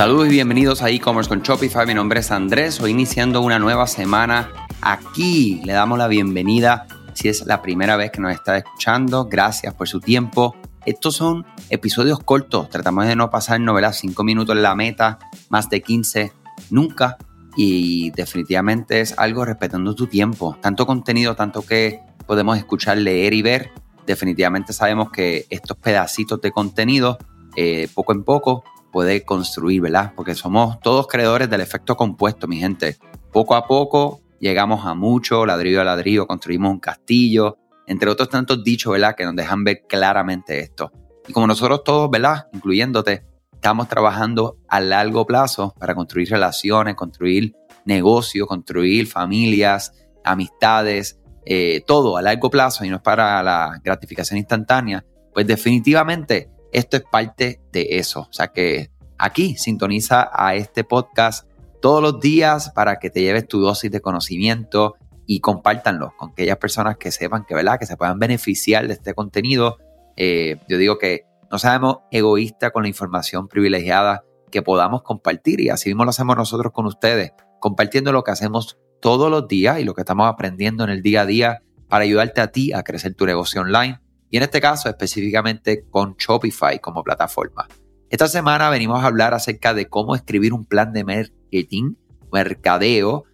Saludos y bienvenidos a e-commerce con Shopify. Mi nombre es Andrés. Hoy iniciando una nueva semana aquí. Le damos la bienvenida si es la primera vez que nos está escuchando. Gracias por su tiempo. Estos son episodios cortos. Tratamos de no pasar novelas 5 minutos en la meta, más de 15 nunca. Y definitivamente es algo respetando tu tiempo. Tanto contenido, tanto que podemos escuchar, leer y ver. Definitivamente sabemos que estos pedacitos de contenido, eh, poco en poco, puede construir, ¿verdad? Porque somos todos creadores del efecto compuesto, mi gente. Poco a poco llegamos a mucho, ladrillo a ladrillo, construimos un castillo, entre otros tantos dichos, ¿verdad? Que nos dejan ver claramente esto. Y como nosotros todos, ¿verdad? Incluyéndote, estamos trabajando a largo plazo para construir relaciones, construir negocios, construir familias, amistades, eh, todo a largo plazo y no es para la gratificación instantánea, pues definitivamente esto es parte de eso. O sea que aquí sintoniza a este podcast todos los días para que te lleves tu dosis de conocimiento y compártanlo con aquellas personas que sepan que, ¿verdad? que se puedan beneficiar de este contenido. Eh, yo digo que no seamos egoístas con la información privilegiada que podamos compartir y así mismo lo hacemos nosotros con ustedes, compartiendo lo que hacemos todos los días y lo que estamos aprendiendo en el día a día para ayudarte a ti a crecer tu negocio online y en este caso específicamente con Shopify como plataforma. Esta semana venimos a hablar acerca de cómo escribir un plan de marketing, mercadeo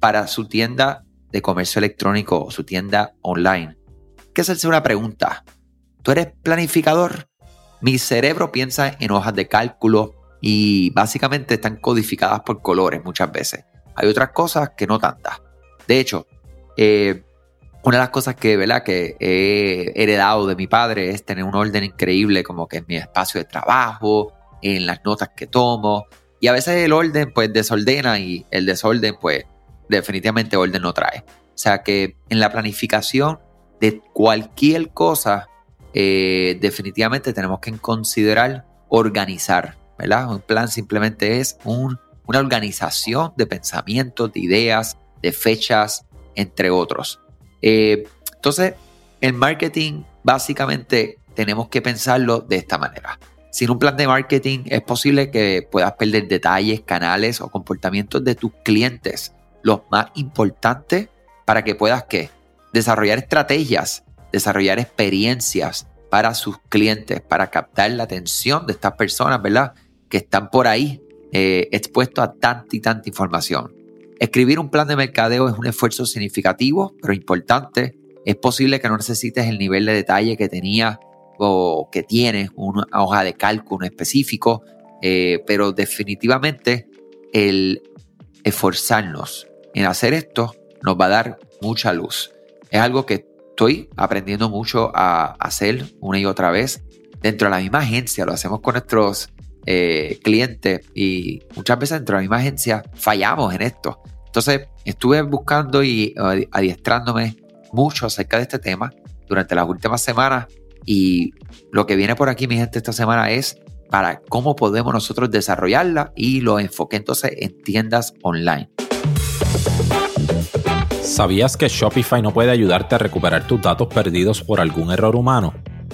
para su tienda de comercio electrónico o su tienda online. ¿Qué es hacerse una pregunta? ¿Tú eres planificador? Mi cerebro piensa en hojas de cálculo y básicamente están codificadas por colores muchas veces. Hay otras cosas que no tantas. De hecho, eh, una de las cosas que, ¿verdad? que he heredado de mi padre es tener un orden increíble como que en mi espacio de trabajo, en las notas que tomo. Y a veces el orden pues desordena y el desorden pues definitivamente orden no trae. O sea que en la planificación de cualquier cosa eh, definitivamente tenemos que considerar organizar, ¿verdad? Un plan simplemente es una organización de pensamientos, de ideas, de fechas, entre otros. Eh, entonces, el marketing básicamente tenemos que pensarlo de esta manera. Sin un plan de marketing es posible que puedas perder detalles, canales o comportamientos de tus clientes, los más importantes para que puedas ¿qué? desarrollar estrategias, desarrollar experiencias para sus clientes, para captar la atención de estas personas, ¿verdad? Que están por ahí eh, expuestos a tanta y tanta información. Escribir un plan de mercadeo es un esfuerzo significativo, pero importante. Es posible que no necesites el nivel de detalle que tenía o que tienes una hoja de cálculo específico, eh, pero definitivamente el esforzarnos en hacer esto nos va a dar mucha luz. Es algo que estoy aprendiendo mucho a hacer una y otra vez dentro de la misma agencia. Lo hacemos con nuestros eh, clientes y muchas veces dentro de la misma agencia fallamos en esto. Entonces estuve buscando y adiestrándome mucho acerca de este tema durante las últimas semanas y lo que viene por aquí mi gente esta semana es para cómo podemos nosotros desarrollarla y lo enfoqué entonces en tiendas online. ¿Sabías que Shopify no puede ayudarte a recuperar tus datos perdidos por algún error humano?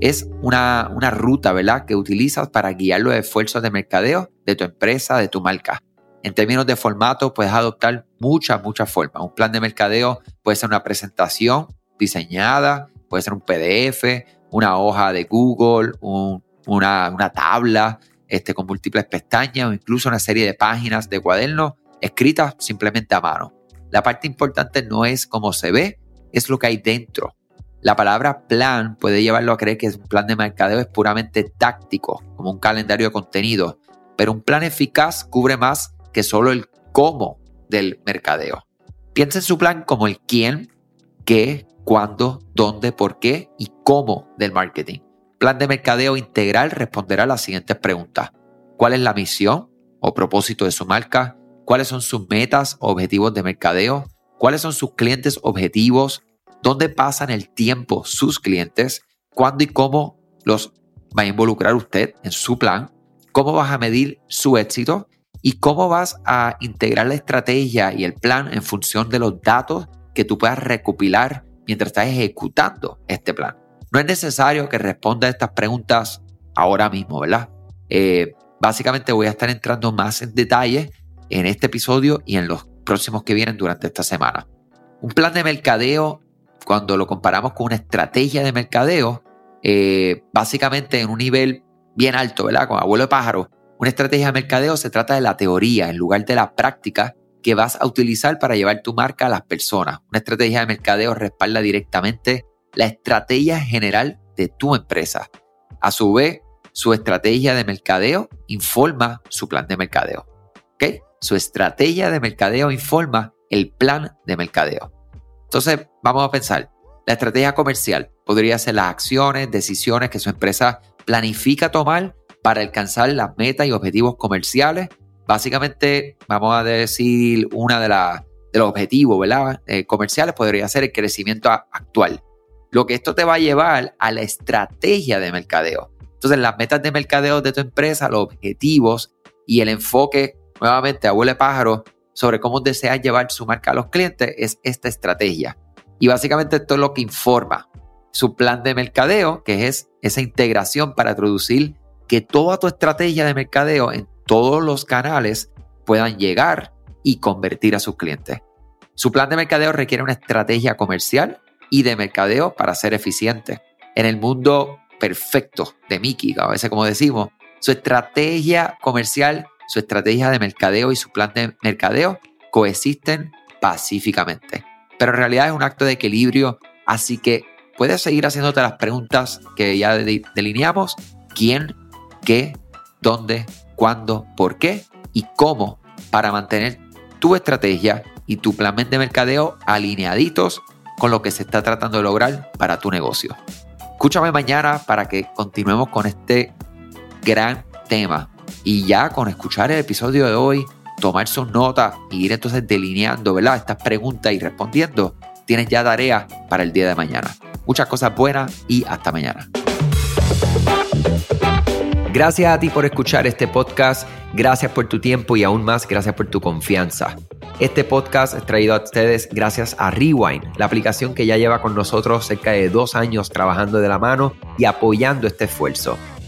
es una, ruta, ¿verdad?, que utilizas para guiar los esfuerzos de mercadeo de tu empresa, de tu marca. En términos de formato, puedes adoptar muchas, muchas formas. Un plan de mercadeo puede ser una presentación diseñada, puede ser un PDF, una hoja de Google, una, una, tabla este, con múltiples pestañas o incluso una serie de páginas de cuadernos escritas simplemente a mano. La parte importante no es cómo se ve, es lo que hay dentro. La palabra plan puede llevarlo a creer que un plan de mercadeo es puramente táctico, como un calendario de contenido, pero un plan eficaz cubre más que solo el cómo del mercadeo. Piensa en su plan como el quién, qué, cuándo, dónde, por qué y cómo del marketing. Plan de mercadeo integral responderá a las siguientes preguntas. ¿Cuál es la misión o propósito de su marca? ¿Cuáles son sus metas o objetivos de mercadeo? cuáles son sus clientes objetivos, dónde pasan el tiempo sus clientes, cuándo y cómo los va a involucrar usted en su plan, cómo vas a medir su éxito y cómo vas a integrar la estrategia y el plan en función de los datos que tú puedas recopilar mientras estás ejecutando este plan. No es necesario que responda a estas preguntas ahora mismo, ¿verdad? Eh, básicamente voy a estar entrando más en detalle en este episodio y en los próximos que vienen durante esta semana. Un plan de mercadeo, cuando lo comparamos con una estrategia de mercadeo, eh, básicamente en un nivel bien alto, ¿verdad? Con abuelo de pájaro, una estrategia de mercadeo se trata de la teoría en lugar de la práctica que vas a utilizar para llevar tu marca a las personas. Una estrategia de mercadeo respalda directamente la estrategia general de tu empresa. A su vez, su estrategia de mercadeo informa su plan de mercadeo. ¿Ok? Su estrategia de mercadeo informa el plan de mercadeo. Entonces, vamos a pensar. La estrategia comercial podría ser las acciones, decisiones que su empresa planifica tomar para alcanzar las metas y objetivos comerciales. Básicamente, vamos a decir, una de, los objetivos. Eh, comerciales podría ser el crecimiento actual. Lo que esto te va a llevar a la estrategia de mercadeo. Entonces, las metas de mercadeo de tu empresa, los objetivos y el enfoque, nuevamente, abuelo pájaro, sobre cómo deseas llevar su marca a los clientes es esta estrategia. Y básicamente esto es lo que informa su plan de mercadeo, que es esa integración para producir que toda tu estrategia de mercadeo en todos los canales puedan llegar y convertir a sus clientes. Su plan de mercadeo requiere una estrategia comercial y de mercadeo para ser eficiente. En el mundo perfecto de Mickey, a veces como decimos, su estrategia comercial, su estrategia de mercadeo y su plan de mercadeo coexisten pacíficamente. Pero en realidad es un acto de equilibrio, así que puedes seguir haciéndote las preguntas que ya delineamos. ¿Quién qué, dónde, cuándo, por qué y cómo para mantener tu estrategia y tu plan de mercadeo alineaditos con lo que se está tratando de lograr para tu negocio. Escúchame mañana para que continuemos con este gran tema. Y ya con escuchar el episodio de hoy, tomar sus notas y ir entonces delineando ¿verdad? estas preguntas y respondiendo, tienes ya tarea para el día de mañana. Muchas cosas buenas y hasta mañana. Gracias a ti por escuchar este podcast, gracias por tu tiempo y aún más gracias por tu confianza. Este podcast es traído a ustedes gracias a Rewind, la aplicación que ya lleva con nosotros cerca de dos años trabajando de la mano y apoyando este esfuerzo.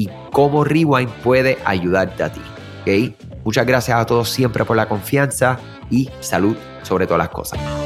y cómo Rewind puede ayudarte a ti. ¿okay? Muchas gracias a todos siempre por la confianza y salud sobre todas las cosas.